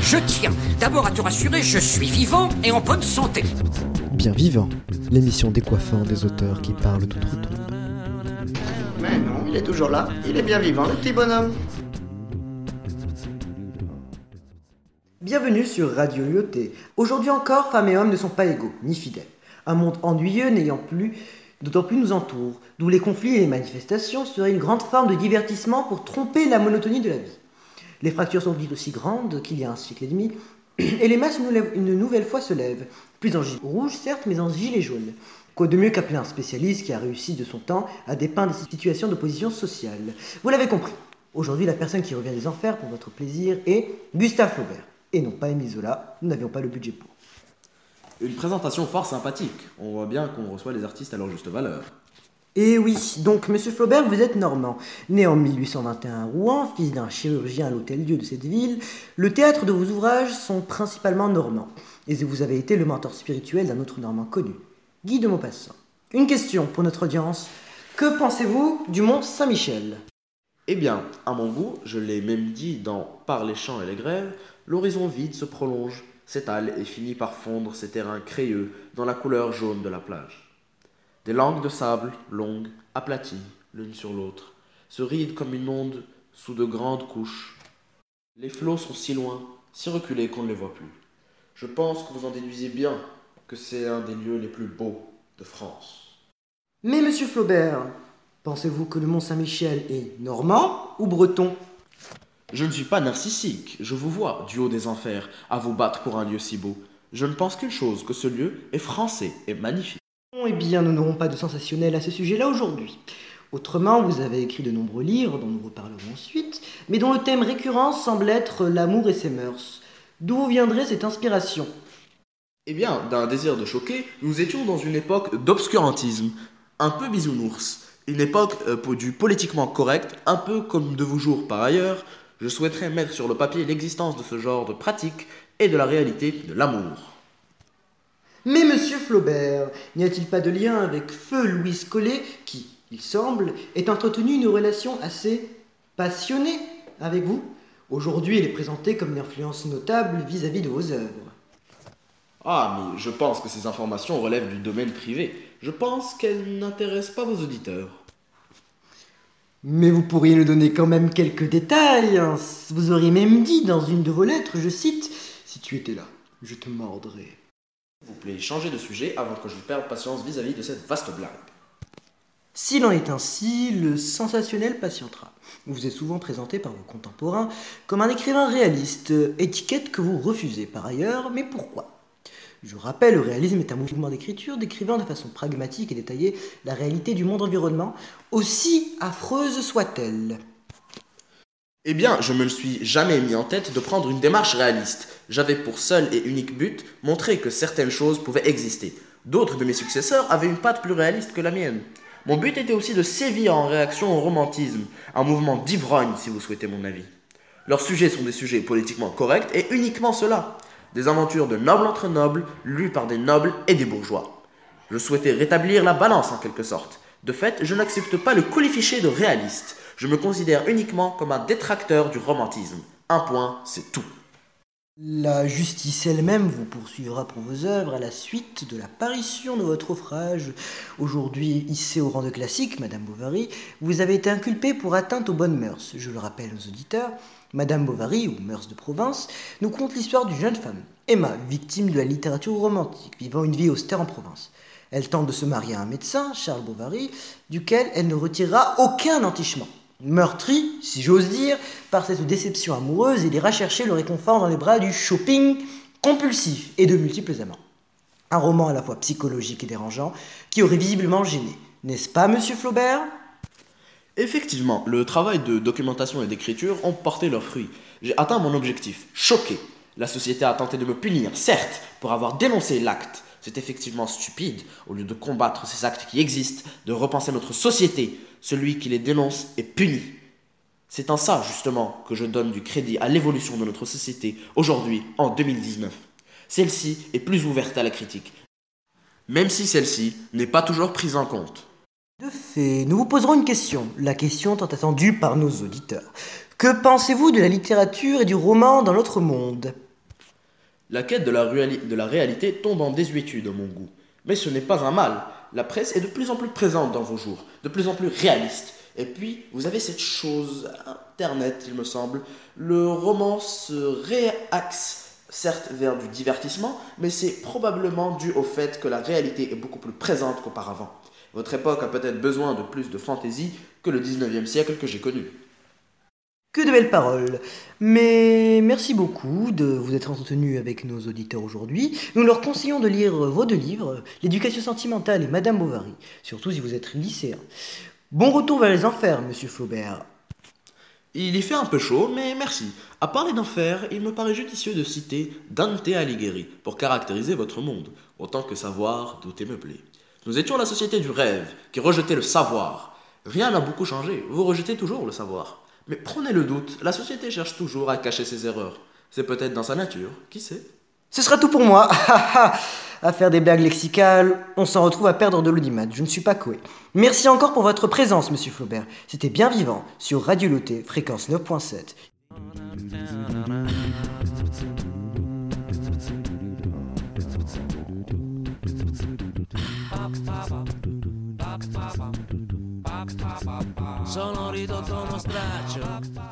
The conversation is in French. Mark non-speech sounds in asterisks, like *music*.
Je tiens d'abord à te rassurer, je suis vivant et en bonne santé. Bien vivant, l'émission décoiffant des auteurs qui parlent d'outre-tombe. Mais non, il est toujours là, il est bien vivant, le petit bonhomme. Bienvenue sur Radio UOT. Aujourd'hui encore, femmes et hommes ne sont pas égaux, ni fidèles. Un monde ennuyeux n'ayant plus, d'autant plus nous entoure, d'où les conflits et les manifestations seraient une grande forme de divertissement pour tromper la monotonie de la vie. Les fractures sont dites aussi grandes qu'il y a un siècle et demi, *clears throat* et les masses une nouvelle fois se lèvent, plus en gilet rouge certes, mais en gilet jaune. Quoi de mieux qu'appeler un spécialiste qui a réussi de son temps à dépeindre des situations d'opposition sociale? Vous l'avez compris, aujourd'hui la personne qui revient des enfers pour votre plaisir est Gustave Flaubert, et non pas Émile Zola, nous n'avions pas le budget pour. Une présentation fort sympathique. On voit bien qu'on reçoit les artistes à leur juste valeur. Et oui, donc Monsieur Flaubert, vous êtes normand. Né en 1821 à Rouen, fils d'un chirurgien à l'hôtel-dieu de cette ville, le théâtre de vos ouvrages sont principalement normands. Et vous avez été le mentor spirituel d'un autre normand connu, Guy de Maupassant. Une question pour notre audience. Que pensez-vous du mont Saint-Michel? Eh bien, à mon goût, je l'ai même dit dans Par les champs et les grèves, l'horizon vide se prolonge, s'étale et finit par fondre ses terrains crayeux dans la couleur jaune de la plage. Des langues de sable, longues, aplaties, l'une sur l'autre, se rident comme une onde sous de grandes couches. Les flots sont si loin, si reculés qu'on ne les voit plus. Je pense que vous en déduisez bien que c'est un des lieux les plus beaux de France. Mais Monsieur Flaubert, pensez-vous que le mont Saint-Michel est normand ou breton? Je ne suis pas narcissique, je vous vois, du haut des enfers, à vous battre pour un lieu si beau. Je ne pense qu'une chose, que ce lieu est français et magnifique. Bon, Eh bien, nous n'aurons pas de sensationnel à ce sujet-là aujourd'hui. Autrement, vous avez écrit de nombreux livres, dont nous reparlerons ensuite, mais dont le thème récurrent semble être l'amour et ses mœurs. D'où viendrait cette inspiration? Eh bien, d'un désir de choquer, nous étions dans une époque d'obscurantisme, un peu bisounours, une époque euh, du politiquement correct, un peu comme de vos jours par ailleurs. Je souhaiterais mettre sur le papier l'existence de ce genre de pratique et de la réalité de l'amour. Mais monsieur Flaubert, n'y a-t-il pas de lien avec Feu Louis Collet, qui, il semble, est entretenu une relation assez passionnée avec vous? Aujourd'hui, il est présenté comme une influence notable vis-à-vis de vos œuvres. Ah, mais je pense que ces informations relèvent du domaine privé. Je pense qu'elles n'intéressent pas vos auditeurs. Mais vous pourriez nous donner quand même quelques détails. hein. Vous auriez même dit dans une de vos lettres, je cite, Si tu étais là, je te mordrais. S'il vous plaît, changez de sujet avant que je perde patience vis-à-vis de cette vaste blague. S'il en est ainsi, le sensationnel patientera. Vous êtes souvent présenté par vos contemporains comme un écrivain réaliste, étiquette que vous refusez par ailleurs, mais pourquoi? Je rappelle, le réalisme est un mouvement d'écriture décrivant de façon pragmatique et détaillée la réalité du monde environnement, aussi affreuse soit-elle. Eh bien, je me suis jamais mis en tête de prendre une démarche réaliste. J'avais pour seul et unique but montrer que certaines choses pouvaient exister. D'autres de mes successeurs avaient une patte plus réaliste que la mienne. Mon but était aussi de sévir en réaction au romantisme, un mouvement d'ivrogne si vous souhaitez mon avis. Leurs sujets sont des sujets politiquement corrects et uniquement cela. Des aventures de nobles entre nobles, lues par des nobles et des bourgeois. Je souhaitais rétablir la balance en quelque sorte. De fait, je n'accepte pas le colifichet de réaliste. Je me considère uniquement comme un détracteur du romantisme. Un point, c'est tout. La justice elle-même vous poursuivra pour vos œuvres à la suite de l'apparition de votre ouvrage. Aujourd'hui hissé au rang de classique, Madame Bovary, vous avez été inculpée pour atteinte aux bonnes mœurs. Je le rappelle aux auditeurs, Madame Bovary, ou Mœurs de Provence, nous conte l'histoire d'une jeune femme, Emma, victime de la littérature romantique, vivant une vie austère en province. Elle tente de se marier à un médecin, Charles Bovary, duquel elle ne retirera aucun entichement. Meurtrie, si j'ose dire, par cette déception amoureuse, il ira chercher le réconfort dans les bras du shopping compulsif et de multiples amants. Un roman à la fois psychologique et dérangeant qui aurait visiblement gêné. N'est-ce pas, monsieur Flaubert? Effectivement, le travail de documentation et d'écriture ont porté leurs fruits. J'ai atteint mon objectif, choqué. La société a tenté de me punir, certes, pour avoir dénoncé l'acte. C'est effectivement stupide, au lieu de combattre ces actes qui existent, de repenser notre société. Celui qui les dénonce est puni. C'est en ça, justement, que je donne du crédit à l'évolution de notre société, aujourd'hui, en 2019. Celle-ci est plus ouverte à la critique, même si celle-ci n'est pas toujours prise en compte. De fait, nous vous poserons une question, la question tant attendue par nos auditeurs. Que pensez-vous de la littérature et du roman dans notre monde? La quête de la, réalité tombe en désuétude à mon goût. Mais ce n'est pas un mal. La presse est de plus en plus présente dans vos jours, de plus en plus réaliste. Et puis, vous avez cette chose, Internet, il me semble. Le roman se réaxe certes vers du divertissement, mais c'est probablement dû au fait que la réalité est beaucoup plus présente qu'auparavant. Votre époque a peut-être besoin de plus de fantaisie que le 19e siècle que j'ai connu. De belles paroles. Mais merci beaucoup de vous être entretenu avec nos auditeurs aujourd'hui. Nous leur conseillons de lire vos deux livres, L'éducation sentimentale et Madame Bovary, surtout si vous êtes lycéen. Bon retour vers les enfers, monsieur Flaubert. Il y fait un peu chaud, mais merci. À parler d'enfer, il me paraît judicieux de citer Dante Alighieri pour caractériser votre monde, autant que savoir douter me plaît. Nous étions la société du rêve, qui rejetait le savoir. Rien n'a beaucoup changé, vous rejetez toujours le savoir. Mais prenez le doute, la société cherche toujours à cacher ses erreurs. C'est peut-être dans sa nature, qui sait Ce sera tout pour moi. *laughs* à faire des blagues lexicales, on s'en retrouve à perdre de l'audimat. Je ne suis pas Coé. Merci encore pour votre présence, monsieur Flaubert. C'était bien vivant sur Radio Loté, fréquence 9.7. Sono ridotto uno straccio